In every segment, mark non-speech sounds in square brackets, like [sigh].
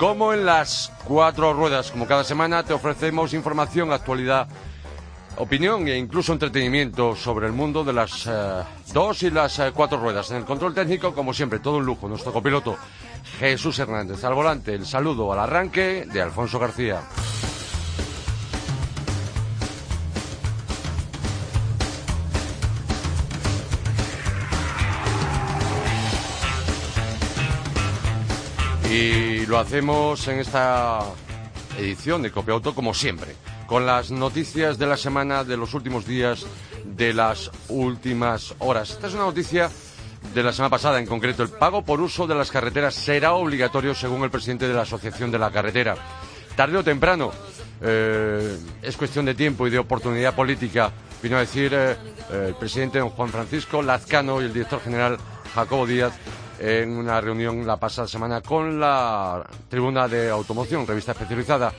como en las cuatro ruedas. Como cada semana te ofrecemos información, actualidad, opinión e incluso entretenimiento sobre el mundo de las eh, dos y las eh, cuatro ruedas. En el control técnico, como siempre, todo un lujo. Nuestro copiloto Jesús Hernández al volante. El saludo al arranque de Alfonso García. Y lo hacemos en esta edición de Copiauto como siempre, con las noticias de la semana, de los últimos días, de las últimas horas. Esta es una noticia de la semana pasada, en concreto, el pago por uso de las carreteras será obligatorio según el presidente de la Asociación de la Carretera. Tarde o temprano, eh, es cuestión de tiempo y de oportunidad política, vino a decir eh, el presidente don Juan Francisco Lazcano y el director general Jacobo Díaz en una reunión la pasada semana con la Tribuna de Automoción, revista especializada,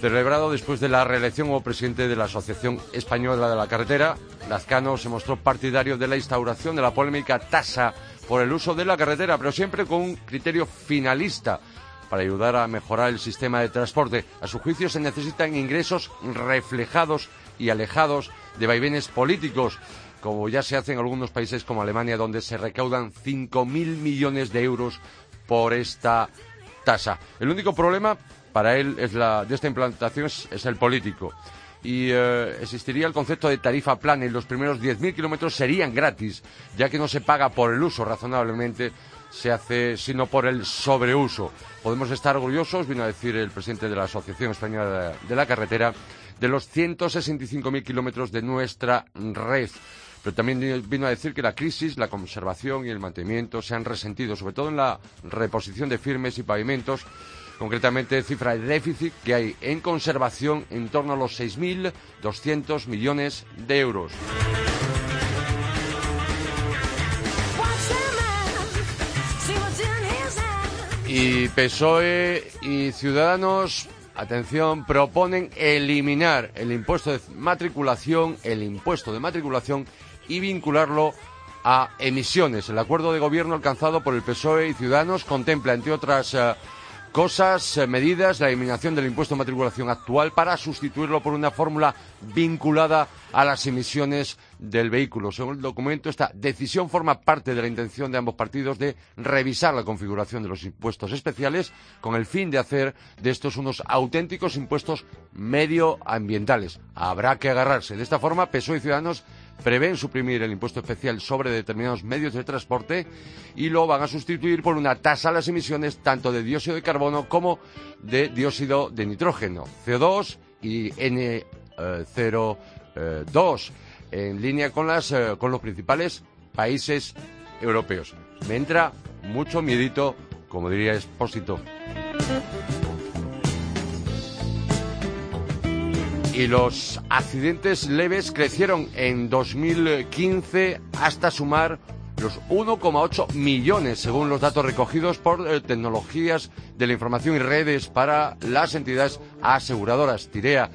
celebrado después de la reelección como presidente de la Asociación Española de la Carretera. Lazcano se mostró partidario de la instauración de la polémica tasa por el uso de la carretera, pero siempre con un criterio finalista para ayudar a mejorar el sistema de transporte. A su juicio se necesitan ingresos reflejados y alejados de vaivenes políticos como ya se hace en algunos países como Alemania, donde se recaudan 5.000 millones de euros por esta tasa. El único problema para él es la, de esta implantación es, el político. Y eh, existiría el concepto de tarifa plana y los primeros 10.000 kilómetros serían gratis, ya que no se paga por el uso razonablemente, se hace sino por el sobreuso. Podemos estar orgullosos, vino a decir el presidente de la Asociación Española de la Carretera, de los 165.000 kilómetros de nuestra red. Pero también vino a decir que la crisis, la conservación y el mantenimiento se han resentido, sobre todo en la reposición de firmes y pavimentos, concretamente cifra de déficit que hay en conservación en torno a los 6.200 millones de euros. Y PSOE y Ciudadanos atención, proponen eliminar el impuesto de matriculación, el impuesto de matriculación y vincularlo a emisiones. El acuerdo de gobierno alcanzado por el PSOE y Ciudadanos contempla, entre otras eh, cosas, eh, medidas, la eliminación del impuesto de matriculación actual para sustituirlo por una fórmula vinculada a las emisiones del vehículo. Según el documento, esta decisión forma parte de la intención de ambos partidos de revisar la configuración de los impuestos especiales con el fin de hacer de estos unos auténticos impuestos medioambientales. Habrá que agarrarse. De esta forma, PSOE y Ciudadanos prevén suprimir el impuesto especial sobre determinados medios de transporte y lo van a sustituir por una tasa a las emisiones tanto de dióxido de carbono como de dióxido de nitrógeno, CO2 y N02, en línea con, las, eh, con los principales países europeos. Me entra mucho miedito, como diría Espósito. Y los accidentes leves crecieron en 2015 hasta sumar los 1,8 millones, según los datos recogidos por eh, tecnologías de la información y redes para las entidades aseguradoras. Tirea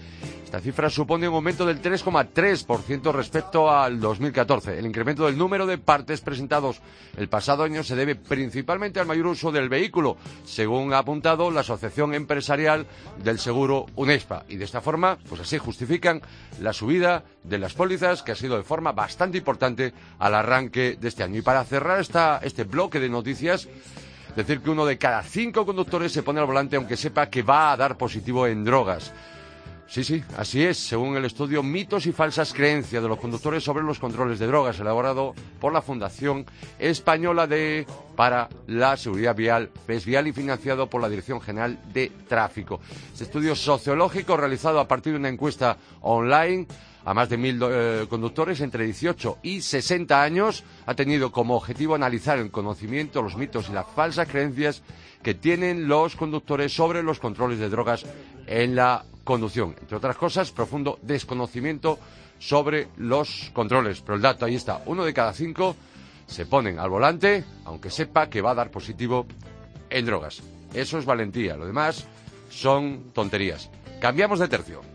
esta cifra supone un aumento del 3,3% respecto al 2014. El incremento del número de partes presentados el pasado año se debe principalmente al mayor uso del vehículo, según ha apuntado la Asociación Empresarial del Seguro UNESPA. Y de esta forma, pues así justifican la subida de las pólizas, que ha sido de forma bastante importante al arranque de este año. Y para cerrar esta, este bloque de noticias, decir que uno de cada cinco conductores se pone al volante aunque sepa que va a dar positivo en drogas. Sí, sí, así es, según el estudio Mitos y falsas creencias de los conductores sobre los controles de drogas, elaborado por la Fundación Española de para la Seguridad Vial, y financiado por la Dirección General de Tráfico. Este estudio sociológico realizado a partir de una encuesta online a más de mil eh, conductores entre 18 y 60 años. Ha tenido como objetivo analizar el conocimiento, los mitos y las falsas creencias que tienen los conductores sobre los controles de drogas en la conducción. Entre otras cosas, profundo desconocimiento sobre los controles. Pero el dato ahí está, uno de cada cinco se ponen al volante, aunque sepa que va a dar positivo en drogas. Eso es valentía, lo demás son tonterías. Cambiamos de tercio.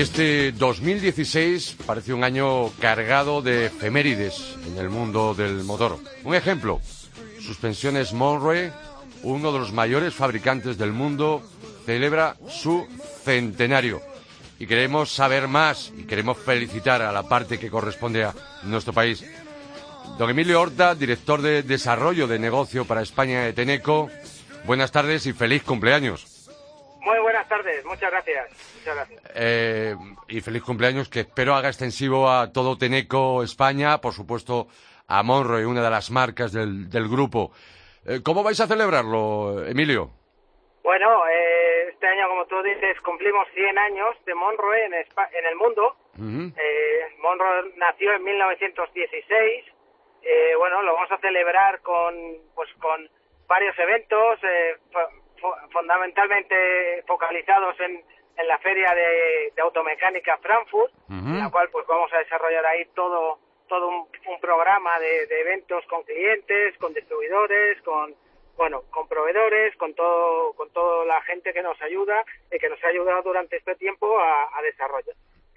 Este 2016 parece un año cargado de efemérides en el mundo del motor. Un ejemplo, Suspensiones Monroe, uno de los mayores fabricantes del mundo, celebra su centenario. Y queremos saber más y queremos felicitar a la parte que corresponde a nuestro país. Don Emilio Horta, director de Desarrollo de Negocio para España de Teneco, buenas tardes y feliz cumpleaños. Tardes, muchas gracias. Muchas gracias. Eh, y feliz cumpleaños que espero haga extensivo a todo Teneco España, por supuesto a Monroe, una de las marcas del, del grupo. Eh, ¿Cómo vais a celebrarlo, Emilio? Bueno, eh, este año, como tú dices, cumplimos 100 años de Monroe en, en el mundo. eh, Monroe nació en 1916. Eh, bueno, lo vamos a celebrar con, pues, con varios eventos, eh, fundamentalmente focalizados en, en la feria de, de automecánica Frankfurt, en la cual pues vamos a desarrollar ahí todo todo un, un programa de, de, eventos con clientes, con distribuidores, con bueno, con proveedores, con todo, con toda la gente que nos ayuda y que nos ha ayudado durante este tiempo a, a desarrollar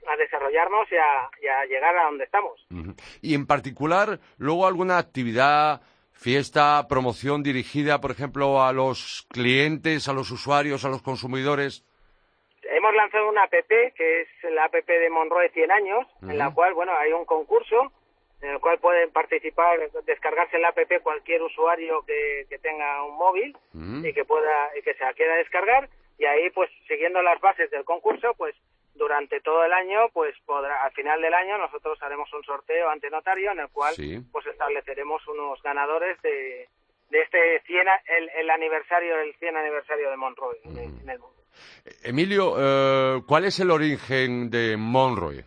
a desarrollarnos y a, y a, llegar a donde estamos. Uh -huh. Y en particular, luego alguna actividad, fiesta, promoción dirigida, por ejemplo, a los clientes, a los usuarios, a los consumidores. Hemos lanzado una app que es la app de Monroe 100 años, uh -huh. en la cual, bueno, hay un concurso en el cual pueden participar, descargarse la app cualquier usuario que, que tenga un móvil uh -huh. y que pueda y que se la quiera descargar y ahí pues siguiendo las bases del concurso pues durante todo el año pues podrá al final del año nosotros haremos un sorteo ante notario en el cual sí. pues estableceremos unos ganadores de, de este 100 el, el aniversario el 100 aniversario de Monroe uh -huh. en, en, el mundo. Emilio, eh, ¿cuál es el origen de Monroe?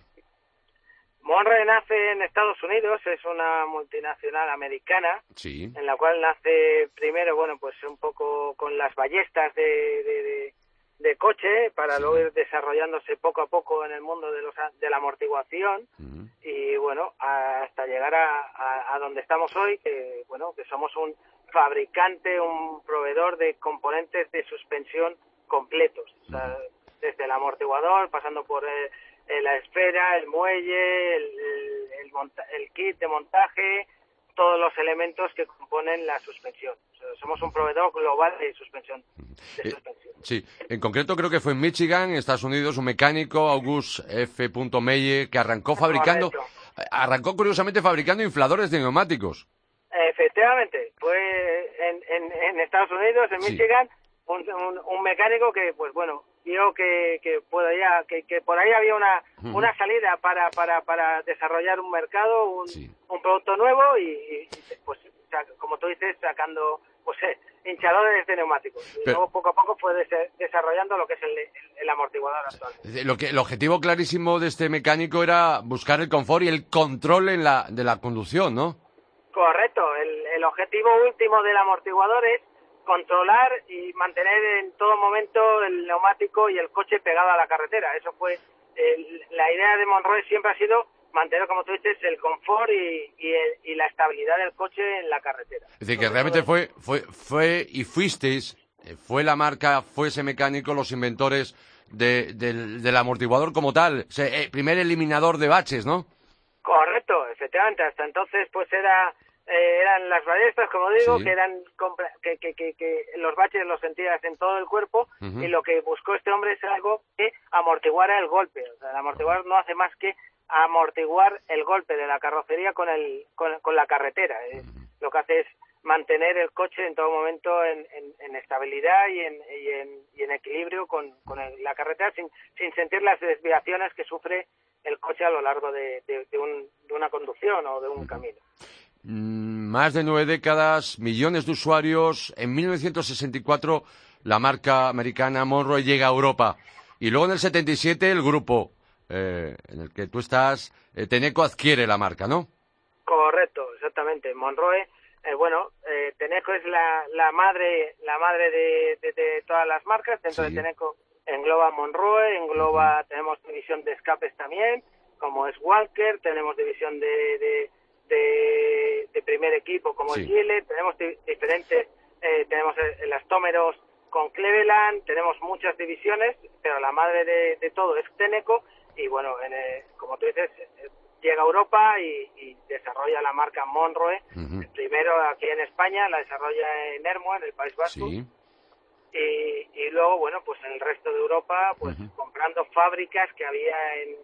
Monroe nace en Estados Unidos, es una multinacional americana, sí. en la cual nace primero, bueno, pues un poco con las ballestas de, de, de, de coche, para sí. luego ir desarrollándose poco a poco en el mundo de, los, de la amortiguación, uh -huh. y bueno, hasta llegar a, a, a, donde estamos hoy, que bueno, que somos un fabricante, un proveedor de componentes de suspensión completos, uh -huh. o sea, desde el amortiguador, pasando por... el eh, la esfera, el muelle, el, el, el, monta el, kit de montaje, todos los elementos que componen la suspensión. O sea, somos un proveedor global de suspensión. De suspensión. Eh, sí, en concreto creo que fue en Michigan, Estados Unidos, un mecánico, August F. Meyer, que arrancó fabricando, arrancó curiosamente fabricando infladores de neumáticos. Efectivamente, fue en, en, en Estados Unidos, en Michigan, sí. un, un, un mecánico que, pues bueno, vio que, que, podía, que, que por ahí había una, uh -huh. una salida para, para, para desarrollar un mercado, un, sí. un producto nuevo y, y, pues, como tú dices, sacando pues, eh, hinchadores de neumáticos. Y luego poco a poco fue des desarrollando lo que es el, el, el, amortiguador actual. Lo que, el objetivo clarísimo de este mecánico era buscar el confort y el control en la, de la conducción, ¿no? Correcto. El, el objetivo último del amortiguador es controlar y mantener en todo momento el neumático y el coche pegado a la carretera. Eso fue el, la idea de Monroe siempre ha sido mantener, como tú dices, el confort y, y, el, y la estabilidad del coche en la carretera. Es decir, que realmente fue, fue, fue y fuisteis, eh, fue la marca, fue ese mecánico, los inventores de, del, del amortiguador como tal, o sea, el primer eliminador de baches, ¿no? Correcto, efectivamente. Hasta entonces, pues era eh, eran las ballestas, como digo, sí. que eran que, que, que, que, los baches los sentías en todo el cuerpo uh -huh. y lo que buscó este hombre es algo que amortiguara el golpe. O sea, el amortiguador no hace más que amortiguar el golpe de la carrocería con el con, con la carretera. Uh -huh. Lo que hace es mantener el coche en todo momento en, estabilidad y en, y en, equilibrio con, la carretera sin, sin sentir las desviaciones que sufre el coche a lo largo de, una conducción o de un camino. Mm, más de nueve décadas, millones de usuarios. En 1964 la marca americana Monroe llega a Europa. Y luego en el 77 el grupo eh, en el que tú estás, eh, Teneco adquiere la marca, ¿no? Correcto, exactamente. Monroe eh, bueno, eh, Teneco es la, la madre la madre de, de, todas las marcas. Dentro de Teneco engloba Monroe, engloba, tenemos división de escapes también, como es Walker, tenemos división de, de, de, primer equipo como es Gile, tenemos diferentes, eh, tenemos elastómeros con Cleveland, tenemos muchas divisiones, pero la madre de, todo es Teneco y bueno, en, como tú dices, llega a Europa y, desarrolla la marca Monroe. Primero aquí en España, la desarrolla en Ermo, en el País Vasco. Y, luego, bueno, pues en el resto de Europa, pues comprando fábricas que había en,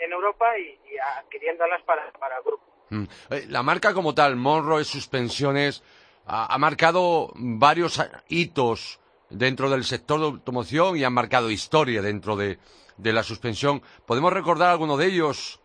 en, Europa y, adquiriéndolas para, para el grupo. Mm. Eh, la marca como tal, Monroe Suspensiones, ha, marcado varios hitos dentro del sector de automoción y ha marcado historia dentro de, de la suspensión. ¿Podemos recordar alguno de ellos?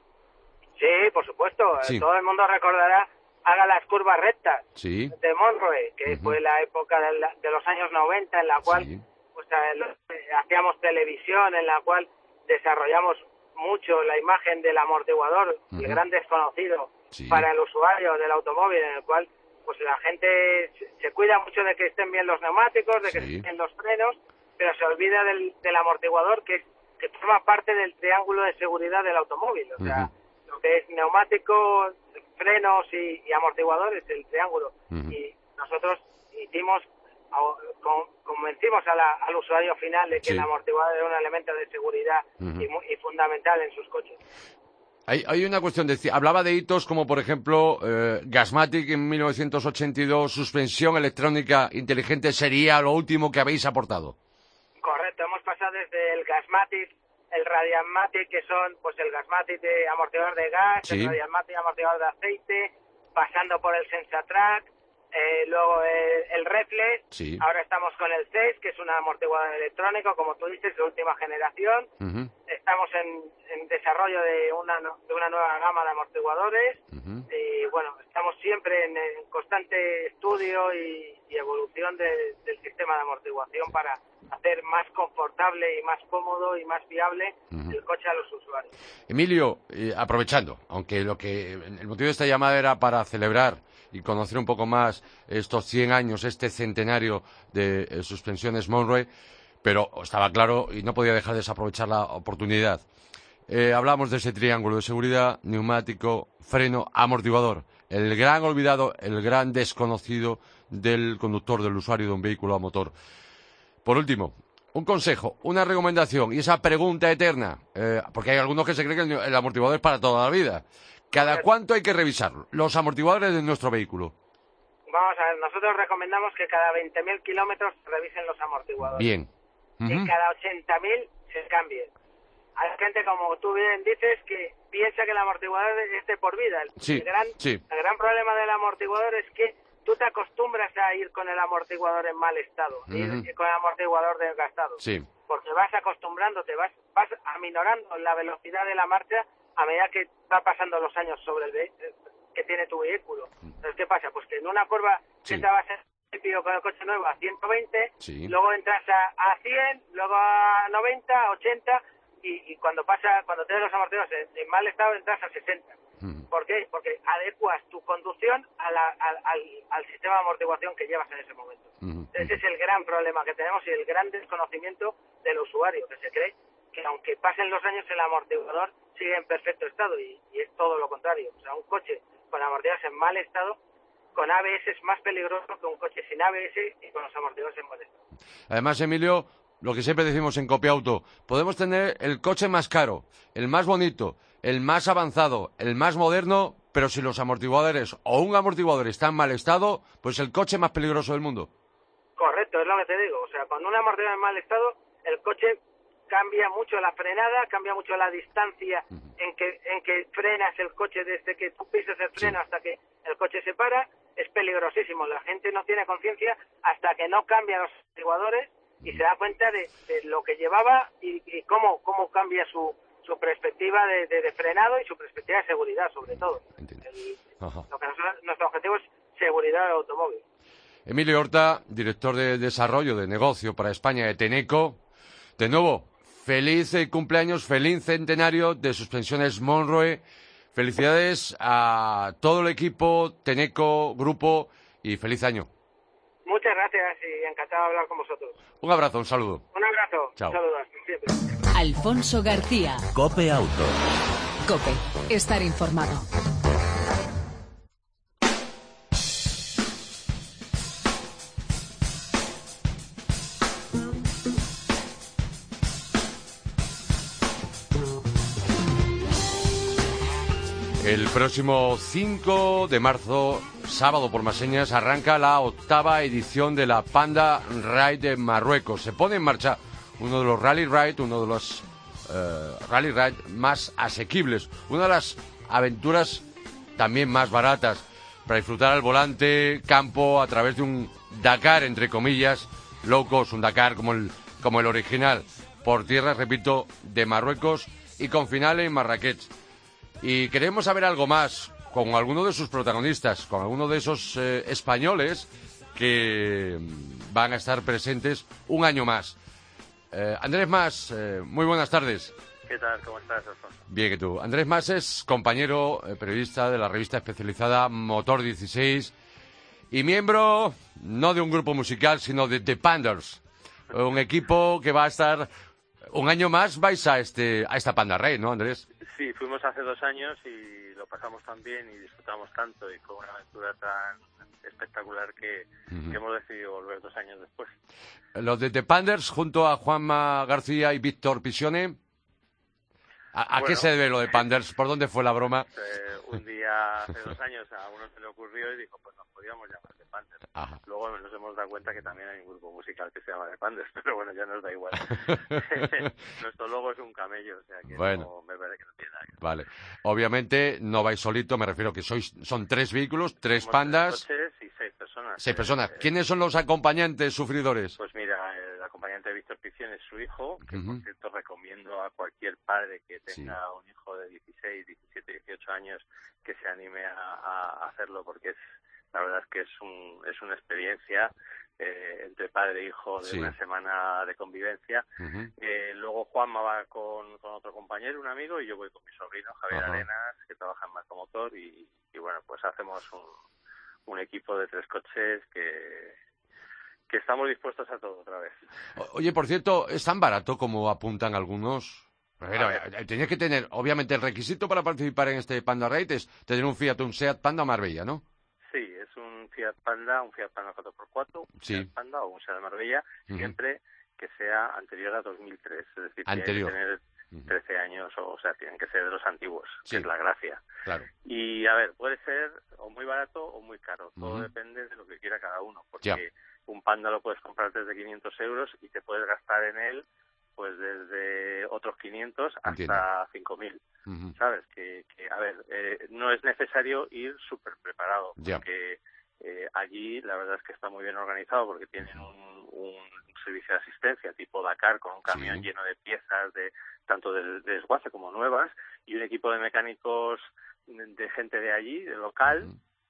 Sí, por supuesto. Todo el mundo recordará Haga las curvas rectas de Monroe, que fue la época de, los años 90 en la cual pues, eh, hacíamos televisión, en la cual desarrollamos mucho la imagen del amortiguador, el gran desconocido para el usuario del automóvil, en el cual pues la gente se cuida mucho de que estén bien los neumáticos, de que estén bien los frenos, pero se olvida del, amortiguador que, que forma parte del triángulo de seguridad del automóvil. O sea, lo que es neumáticos, frenos y, amortiguadores, el triángulo. Y nosotros hicimos, convencimos al usuario final de que el amortiguador era un elemento de seguridad y, fundamental en sus coches. Hay, una cuestión, de, hablaba de hitos como por ejemplo eh, Gasmatic en 1982, suspensión electrónica inteligente sería lo último que habéis aportado. Correcto, hemos pasado desde el Gasmatic el Radiamatic, que son pues el Gasmatic de amortiguador de gas, el Radiamatic amortiguador de aceite, pasando por el Sensatrack, eh, luego el, Reflex, ahora estamos con el CES, que es un amortiguador electrónico, como tú dices, de última generación. Estamos en, desarrollo de una, de una nueva gama de amortiguadores. Y bueno, estamos siempre en, constante estudio y, evolución del sistema de amortiguación para hacer más confortable y más cómodo y más viable el coche a los usuarios. Emilio, eh, aprovechando, aunque lo que el motivo de esta llamada era para celebrar y conocer un poco más estos 100 años, este centenario de eh, suspensiones Monroe, pero estaba claro y no podía dejar de desaprovechar la oportunidad. Eh, hablamos de ese triángulo de seguridad, neumático, freno, amortiguador. El gran olvidado, el gran desconocido del conductor, del usuario de un vehículo a motor. Por último, un consejo, una recomendación y esa pregunta eterna, eh, porque hay algunos que se creen que el, amortiguador es para toda la vida. ¿Cada cuánto hay que revisarlo? Los amortiguadores de nuestro vehículo. Vamos a ver, nosotros recomendamos que cada 20.000 kilómetros se revisen los amortiguadores. Bien. Y cada 80.000 se cambien. Hay gente, como tú bien dices, que piensa que el amortiguador esté por vida. sí, gran, sí. el gran problema del amortiguador es que tú te acostumbras a ir con el amortiguador en mal estado, ir con el amortiguador desgastado. Sí. Porque vas acostumbrándote, vas, vas aminorando la velocidad de la marcha a medida que va pasando los años sobre el eh, que tiene tu vehículo. Entonces, ¿qué pasa? Pues que en una curva sí. estabas principio con el coche nuevo a 120, luego entras a, a 100, luego a 90, 80 y, y cuando pasa, cuando tienes los amortiguadores en mal estado entras a 60. ¿Por qué? Porque adecuas tu conducción al, sistema de amortiguación que llevas en ese momento. Ese es el gran problema que tenemos y el gran desconocimiento del usuario, que se cree que aunque pasen los años el amortiguador sigue en perfecto estado y, es todo lo contrario. O sea, un coche con amortiguadores en mal estado con ABS es más peligroso que un coche sin ABS y con los amortiguadores en buen estado. Además, Emilio, lo que siempre decimos en Copiauto, podemos tener el coche más caro, el más bonito, el más avanzado, el más moderno, pero si los amortiguadores o un amortiguador está en mal estado, pues el coche más peligroso del mundo. Correcto, es lo que te digo. O sea, cuando un amortiguador en mal estado, el coche cambia mucho la frenada, cambia mucho la distancia en, que, en que frenas el coche desde que tú pises el freno hasta que el coche se para es peligrosísimo. La gente no tiene conciencia hasta que no cambia los amortiguadores y se da cuenta de, lo que llevaba y, cómo, cómo cambia su, su perspectiva de, frenado y su perspectiva de seguridad, sobre todo. nuestro objetivo es seguridad del automóvil. Emilio Horta, director de desarrollo de negocio para España de Teneco. De nuevo, feliz cumpleaños, feliz centenario de suspensiones Monroe. Felicidades a todo el equipo, Teneco, grupo y feliz año. Muchas gracias y encantado de hablar con vosotros. Un abrazo, un saludo. Un abrazo. Chao. Saludos. Alfonso García. Cope Auto. Cope. Estar informado. El próximo 5 de marzo, sábado por más señas, arranca la octava edición de la Panda Ride de Marruecos. Se pone en marcha uno de los rally ride, uno de los eh, rally ride más asequibles, una de las aventuras también más baratas para disfrutar al volante, campo, a través de un Dakar, entre comillas, locos, un Dakar como el, como el original, por tierra, repito, de Marruecos y con final en Marrakech. Y queremos saber algo más con alguno de sus protagonistas, con alguno de esos eh, españoles que mm, van a estar presentes un año más. Eh, Andrés Más, eh, muy buenas tardes. ¿Qué tal? ¿Cómo estás, Alfonso? Bien, que tú. Andrés Más es compañero periodista de la revista especializada Motor 16 y miembro no de un grupo musical, sino de The Panders, un equipo que va a estar un año más vais a este a esta Panda Rey, ¿no, Andrés? Sí, fuimos hace dos años y lo pasamos tan bien y disfrutamos tanto y fue una aventura tan espectacular que, hemos decidido volver dos años después. Los de The Panders junto a Juanma García y Víctor Pisione. ¿A, qué se debe lo de Panders? ¿Por dónde fue la broma? Eh, un día hace dos años a uno se le ocurrió y dijo, pues nos podíamos llamar The Panders. Luego nos hemos dado cuenta que también hay un grupo musical que se llama The Panders, [laughs] pero bueno, ya nos da igual. [laughs] Nuestro logo es un camello, o sea que no, me parece que no tiene nada Vale. Obviamente no vais solito, me refiero que sois son tres vehículos, tres pandas. Tres coches y seis personas. Seis personas. ¿Quiénes son los acompañantes sufridores? Pues mira, de Víctor Picción es su hijo, que por cierto recomiendo a cualquier padre que tenga un hijo de 16, 17, 18 años que se anime a, hacerlo porque es la verdad es que es un es una experiencia eh, entre padre e hijo de una semana de convivencia. eh, luego Juanma va con, con, otro compañero, un amigo, y yo voy con mi sobrino Javier Arenas, que trabaja en Marcomotor, y, y bueno, pues hacemos un, un equipo de tres coches que, que estamos dispuestos a todo otra vez. Oye, por cierto, ¿es tan barato como apuntan algunos? Tenías que tener, obviamente, el requisito para participar en este Panda Raid es tener un Fiat, un Seat Panda Marbella, ¿no? Sí, es un Fiat Panda, un Fiat Panda 4x4, un Fiat Panda o un Seat Marbella, siempre que sea anterior a 2003, es decir, que tener 13 años, o, sea, tienen que ser de los antiguos, que es la gracia. Claro. Y a ver, puede ser o muy barato o muy caro, todo depende de lo que quiera cada uno, porque un Panda lo puedes comprar desde 500 euros y te puedes gastar en él pues desde otros 500 hasta 5000. ¿Sabes? Que, que, a ver, eh, no es necesario ir súper preparado, porque eh, allí la verdad es que está muy bien organizado porque tienen un, un servicio de asistencia tipo Dakar con un camión lleno de piezas de tanto de, desguace como nuevas y un equipo de mecánicos de gente de allí, de local,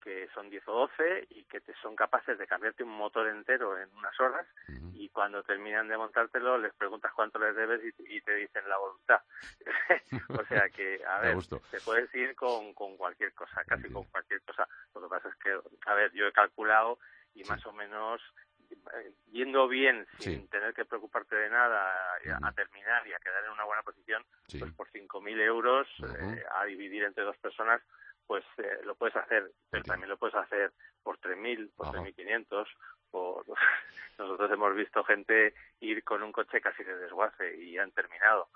que son 10 o 12 y que te son capaces de cambiarte un motor entero en unas horas y cuando terminan de montártelo les preguntas cuánto les debes y, te dicen la voluntad. [laughs] o sea que, a ver, te puedes ir con, con cualquier cosa, casi con cualquier cosa. Lo que pasa es que, a ver, yo he calculado y más o menos eh, yendo bien sin tener que preocuparte de nada a, terminar y a quedar en una buena posición, pues por 5.000 euros eh, a dividir entre dos personas pues eh, lo puedes hacer, pero también lo puedes hacer por 3.000, por 3.500. Por... [laughs] Nosotros hemos visto gente ir con un coche casi de desguace y han terminado.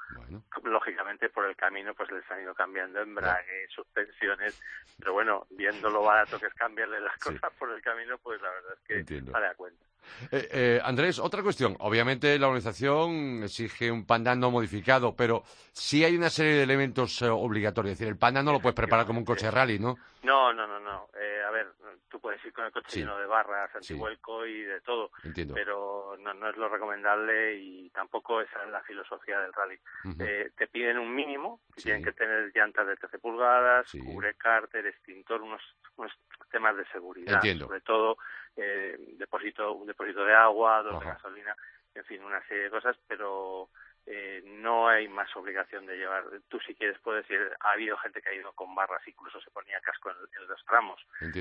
Lógicamente por el camino pues les han ido cambiando embrague, suspensiones, pero bueno, viendo lo [laughs] barato que es cambiarle las cosas por el camino, pues la verdad es que vale a cuenta. Eh, eh, Andrés, otra cuestión. Obviamente la organización exige un panda no modificado, pero sí hay una serie de elementos eh, obligatorios. Es decir, el panda no lo puedes preparar como un coche rally, ¿no? No, no, no, no. a ver, tú puedes ir con el coche lleno de barras, antivuelco y de todo, pero no, no, es lo recomendable y tampoco esa es la filosofía del rally. Eh, te piden un mínimo, tienen que tener llantas de 13 pulgadas, cubre cárter, extintor, unos, unos temas de seguridad, sobre todo eh, depósito, un depósito de agua, dos de gasolina, en fin, una serie de cosas, pero eh, no hay más obligación de llevar. Tú si quieres puedes ir. Ha habido gente que ha ido con barras, incluso se ponía casco en, los tramos.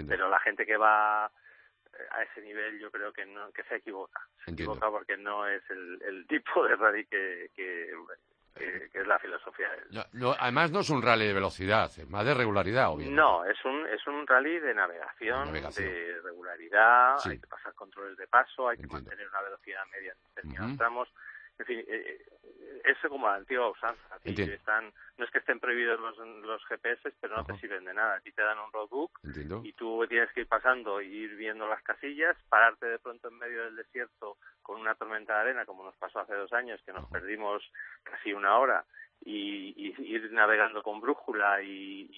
Pero la gente que va eh, a ese nivel yo creo que no que se equivoca. Se equivoca porque no es el, tipo de rally que, que, es la filosofía. además no es un rally de velocidad, es más de regularidad, obviamente. No, es un, es un rally de navegación, de regularidad, hay que pasar controles de paso, hay que mantener una velocidad media en determinados tramos en fin, eh, eh, eso como la antigua usanza. Están, no es que estén prohibidos los, los GPS, pero no te sirven de nada. A ti te dan un roadbook y tú tienes que ir pasando y ir viendo las casillas, pararte de pronto en medio del desierto con una tormenta de arena, como nos pasó hace dos años, que nos perdimos casi una hora, y, ir navegando con brújula y,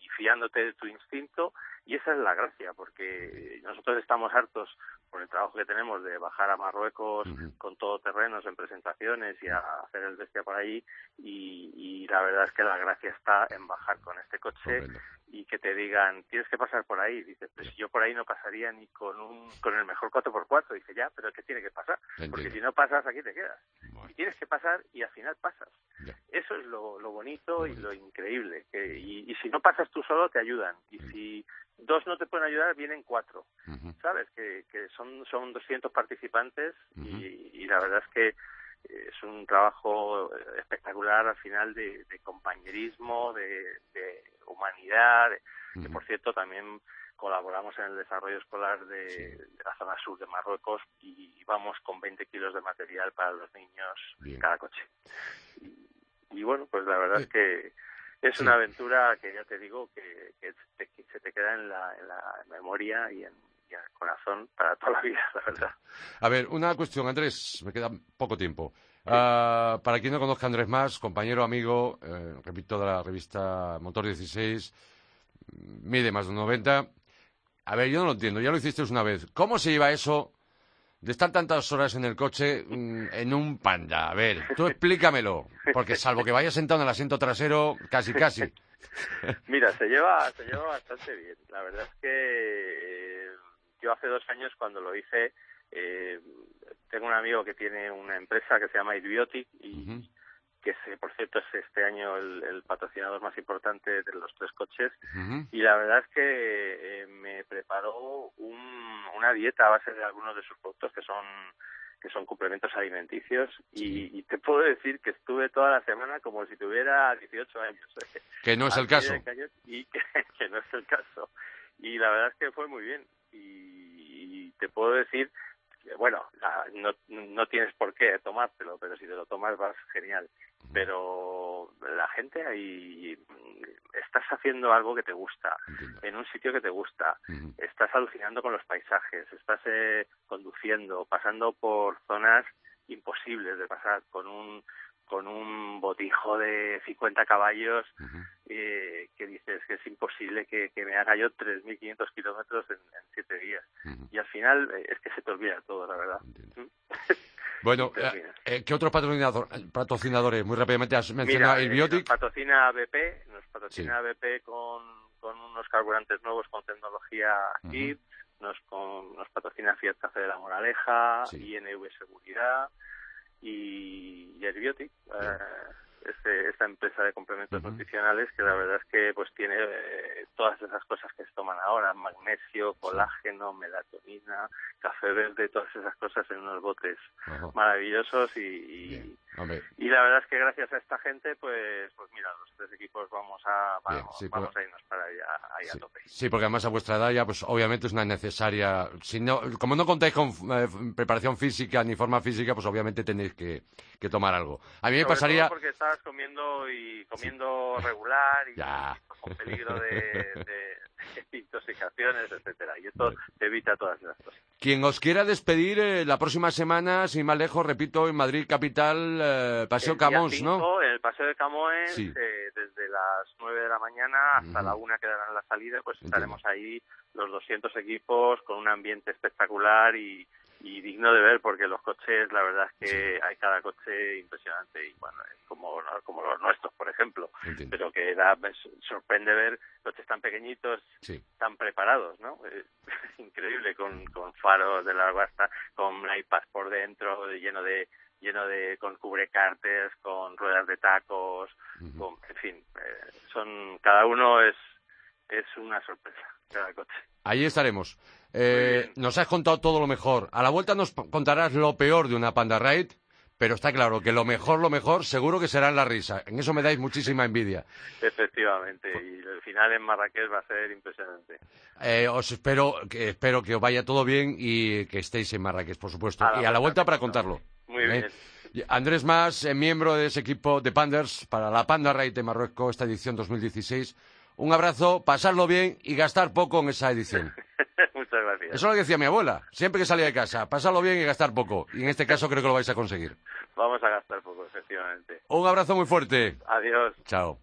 y fiándote de tu instinto y esa es la gracia, porque nosotros estamos hartos por el trabajo que tenemos de bajar a Marruecos con todo terrenos en presentaciones y a hacer el bestia por ahí y, la verdad es que la gracia está en bajar con este coche y que te digan tienes que pasar por ahí dices pues yo por ahí no pasaría ni con un con el mejor 4x4 dice ya pero es que tiene que pasar porque si no pasas aquí te quedas. Y tienes que pasar y al final pasas eso es lo, bonito y lo increíble que, y, y si no pasas tú solo te ayudan. Y si dos no te pueden ayudar, vienen cuatro, ¿sabes? Que, que son, son 200 participantes y, la verdad es que es un trabajo espectacular al final de, compañerismo, de, humanidad, que por cierto también colaboramos en el desarrollo escolar de, la zona sur de Marruecos y vamos con 20 kilos de material para los niños en cada coche. Y, bueno, pues la verdad es que es una aventura que ya te digo que, se te queda en la, memoria y en, el corazón para toda la vida, la verdad. A ver, una cuestión, Andrés, me queda poco tiempo. Ah, para quien no conozca a Andrés Más, compañero, amigo, eh, repito, de la revista Motor 16, mide más de 90. A ver, yo no lo entiendo, ya lo hiciste una vez. ¿Cómo se lleva eso de estar tantas horas en el coche mm, en un panda. A ver, tú explícamelo, porque salvo que vaya sentado en el asiento trasero, casi casi. [laughs] Mira, se lleva, se lleva bastante bien. La verdad es que eh, yo hace dos años cuando lo hice, eh, tengo un amigo que tiene una empresa que se llama Idiotic y, que por cierto es este año el, patrocinador más importante de los tres coches y la verdad es que eh, me preparó una dieta a base de algunos de sus productos que son que son complementos alimenticios y, te puedo decir que estuve toda la semana como si tuviera 18 años. Que no es el caso. Y [laughs] que, no es el caso. Y la verdad es que fue muy bien. y te puedo decir bueno, no, no tienes por qué tomártelo, pero si te lo tomas vas genial. Pero la gente ahí, estás haciendo algo que te gusta, en un sitio que te gusta, estás alucinando con los paisajes, estás eh, conduciendo, pasando por zonas imposibles de pasar con un con un botijo de 50 caballos eh, que dices que es imposible que, me haga yo 3.500 kilómetros en, en, siete días. Y al final eh, es que se te olvida todo, la verdad. [laughs] Bueno, eh, ¿qué otros patrocinador, patrocinadores? Muy rápidamente has mencionado el Biotic. Nos patrocina BP, nos patrocina BP con, con unos carburantes nuevos con tecnología HIP, nos, con, nos patrocina Fiat Café de la Moraleja, INV Seguridad, y, y Biotic, eh, este, esta empresa de complementos nutricionales que la verdad es que pues tiene eh, todas esas cosas que se toman ahora, magnesio, colágeno, melatonina, café verde, todas esas cosas en unos botes maravillosos y, y, la verdad es que gracias a esta gente pues pues mira, los tres equipos vamos a vamos, a irnos para allá, ahí a tope. Sí, porque además a vuestra edad ya pues obviamente es una necesaria, si no, como no contáis con eh, preparación física ni forma física, pues obviamente tenéis que, que tomar algo. A mí me pasaría porque estás comiendo y comiendo regular y, con peligro de, intoxicaciones, etcétera. Y esto evita todas esas cosas. Quien os quiera despedir eh, la próxima semana, sin más lejos, repito, en Madrid capital, eh, Paseo Camões, ¿no? En el Paseo de Camões, eh, desde las 9 de la mañana hasta la una que darán la salida, pues estaremos ahí los 200 equipos con un ambiente espectacular y, y digno de ver porque los coches la verdad es que hay cada coche impresionante y bueno como como los nuestros por ejemplo. Pero que da sorprende ver coches tan pequeñitos tan preparados no es [laughs] increíble con con faros de largo hasta con iPads por dentro lleno de lleno de con cubrecartes con ruedas de tacos con en fin eh, son cada uno es es una sorpresa cada coche ahí estaremos eh, nos has contado todo lo mejor. A la vuelta nos contarás lo peor de una Panda Ride, pero está claro que lo mejor, lo mejor, seguro que será en la risa. En eso me dais muchísima envidia. [laughs] Efectivamente, y el final en Marrakech va a ser impresionante. Eh, os espero que, espero que os vaya todo bien y que estéis en Marrakech, por supuesto. y a la vuelta para contarlo. Muy ¿Eh? bien. Andrés Más, miembro de ese equipo de Panders para la Panda Ride de Marruecos, esta edición 2016. Un abrazo, pasarlo bien y gastar poco en esa edición. [laughs] Muchas gracias. Eso es lo que decía mi abuela. Siempre que salía de casa, pasarlo bien y gastar poco. Y en este caso creo que lo vais a conseguir. [laughs] Vamos a gastar poco, efectivamente. Un abrazo muy fuerte. Adiós. Chao.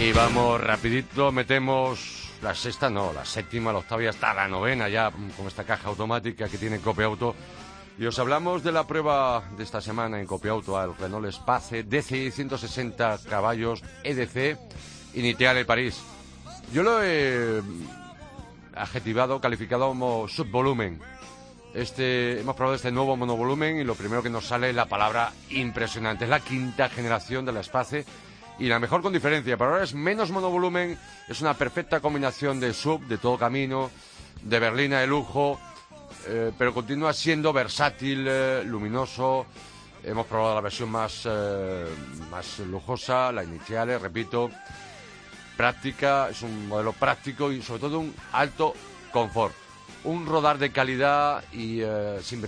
Y vamos rapidito, metemos la sexta, no, la séptima, la octava y hasta la novena ya con esta caja automática que tiene Auto. Y os hablamos de la prueba de esta semana en Auto al Renault Space DCI 160 caballos EDC Initiale París. Yo lo he adjetivado, calificado como subvolumen. Este, hemos probado este nuevo monovolumen y lo primero que nos sale es la palabra impresionante. Es la quinta generación de la Space y la mejor con diferencia. Pero ahora es menos monovolumen, es una perfecta combinación de sub, de todo camino, de berlina de lujo, eh, pero continúa siendo versátil, eh, luminoso. Hemos probado la versión más, eh, más lujosa, la inicial, repito, práctica, es un modelo práctico y sobre todo un alto confort. Un rodar de calidad y sin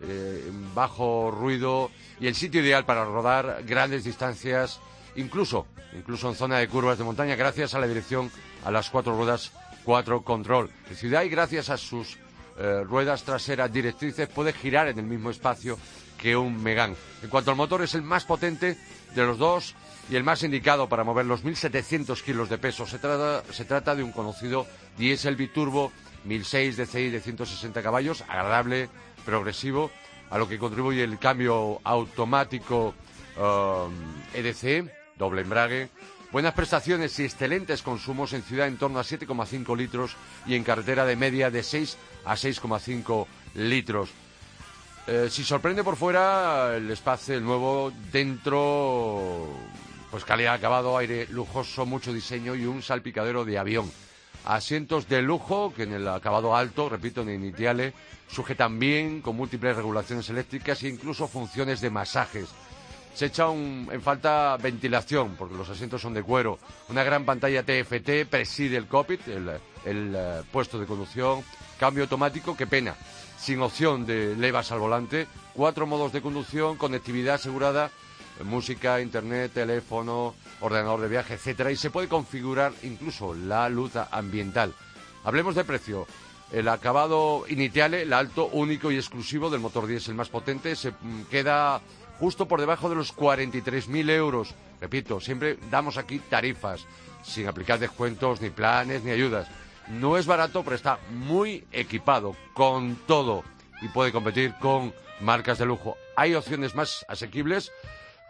vibraciones, bajo ruido y el sitio ideal para rodar grandes distancias, incluso, incluso en zona de curvas de montaña, gracias a la dirección a las cuatro ruedas 4 Control. En ciudad gracias a sus eh, ruedas traseras directrices puede girar en el mismo espacio que un Megán. En cuanto al motor, es el más potente de los dos y el más indicado para mover los 1.700 kilos de peso. Se trata, se trata de un conocido diésel biturbo 1006 DCI de 160 caballos, agradable, progresivo a lo que contribuye el cambio automático EDC, um, e doble embrague, buenas prestaciones y excelentes consumos en ciudad en torno a 7,5 litros y en carretera de media de 6 a 6,5 litros. Eh, si sorprende por fuera, el espacio, el nuevo, dentro, pues calidad acabado, aire lujoso, mucho diseño y un salpicadero de avión. Asientos de lujo, que en el acabado alto, repito, en iniciales, sujetan bien, con múltiples regulaciones eléctricas e incluso funciones de masajes. Se echa en falta ventilación, porque los asientos son de cuero. Una gran pantalla TFT preside el cockpit, el, eh, puesto de conducción. Cambio automático, qué pena. Sin opción de levas al volante. Cuatro modos de conducción, conectividad asegurada, música, internet, teléfono, ordenador de viaje, etcétera. Y se puede configurar incluso la luz ambiental. Hablemos de precio. El acabado inicial, el alto, único y exclusivo del motor diésel más potente, se mm, queda justo por debajo de los 43.000 euros. Repito, siempre damos aquí tarifas, sin aplicar descuentos, ni planes, ni ayudas. No es barato, pero está muy equipado, con todo, y puede competir con marcas de lujo. Hay opciones más asequibles,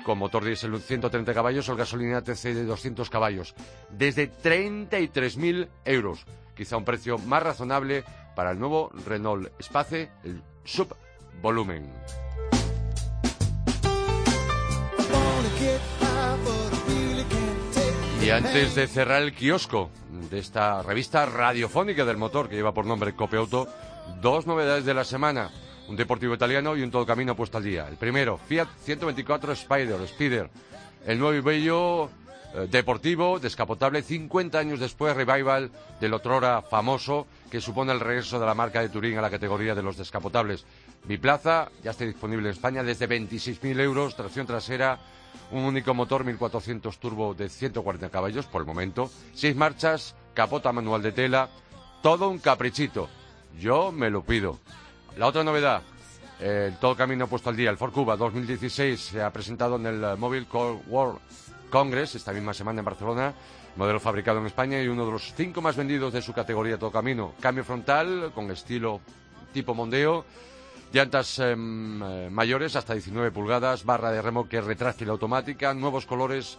con motor diésel 130 caballos o gasolina TC de 200 caballos, desde 33.000 euros quizá un precio más razonable para el nuevo Renault Space, el subvolumen. Y antes de cerrar el kiosco de esta revista radiofónica del motor que lleva por nombre Copeauto, dos novedades de la semana. Un deportivo italiano y un todo camino puesto al día. El primero, Fiat 124 Spider, Spider. El nuevo y bello eh, deportivo, descapotable, 50 años después, revival del otrora famoso, que supone el regreso de la marca de Turín a la categoría de los descapotables. Biplaza ya está disponible en España desde 26.000 euros, tracción trasera, un único motor 1400 turbo de 140 caballos por el momento, seis marchas, capota manual de tela, todo un caprichito. Yo me lo pido. La otra novedad, el todo camino puesto al día, el Ford Cuba 2016 se ha presentado en el Mobile World Congress esta misma semana en Barcelona, modelo fabricado en España y uno de los cinco más vendidos de su categoría todo camino. Cambio frontal con estilo tipo Mondeo, llantas em, eh, mayores hasta 19 pulgadas, barra de remolque retráctil automática, nuevos colores,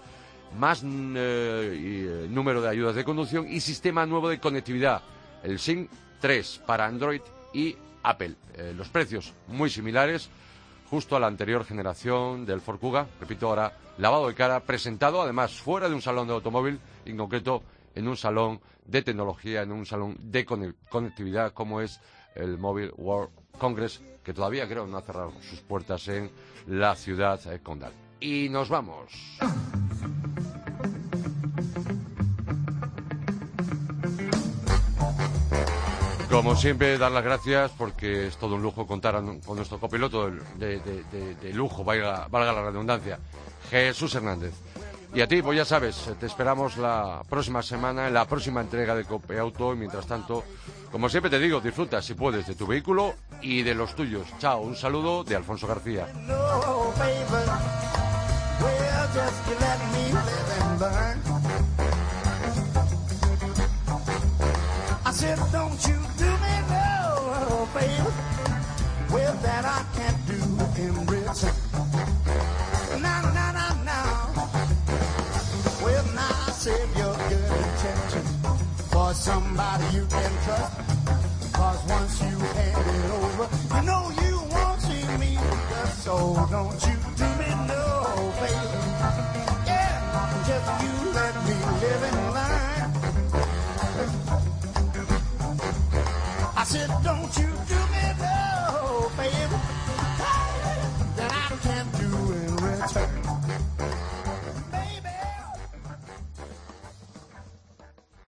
más mm, eh, eh, número de ayudas de conducción y sistema nuevo de conectividad, el SYNC 3 para Android y Apple. Eh, los precios muy similares justo a la anterior generación del Ford repito ahora, lavado de cara, presentado además fuera de un salón de automóvil, en concreto en un salón de tecnología, en un salón de conectividad como es el Mobile World Congress, que todavía creo no ha cerrado sus puertas en la ciudad eh, condal. Y nos vamos. Como siempre, dar las gracias porque es todo un lujo contar con nuestro copiloto de, lujo, valga, la redundancia, Jesús Hernández. Y a ti, pues ya sabes, te esperamos la próxima semana en la próxima entrega de Cope Auto. Y mientras tanto, como siempre te digo, disfruta si puedes de tu vehículo y de los tuyos. Chao, un saludo de Alfonso García. Well, that I can't do in return. Now, now, now, now. Well, now I save your good intention for somebody you can trust. Cause once you hand it over, you know you won't see me just so don't you do me no favor. Yeah, just you let me live in line. I said, don't you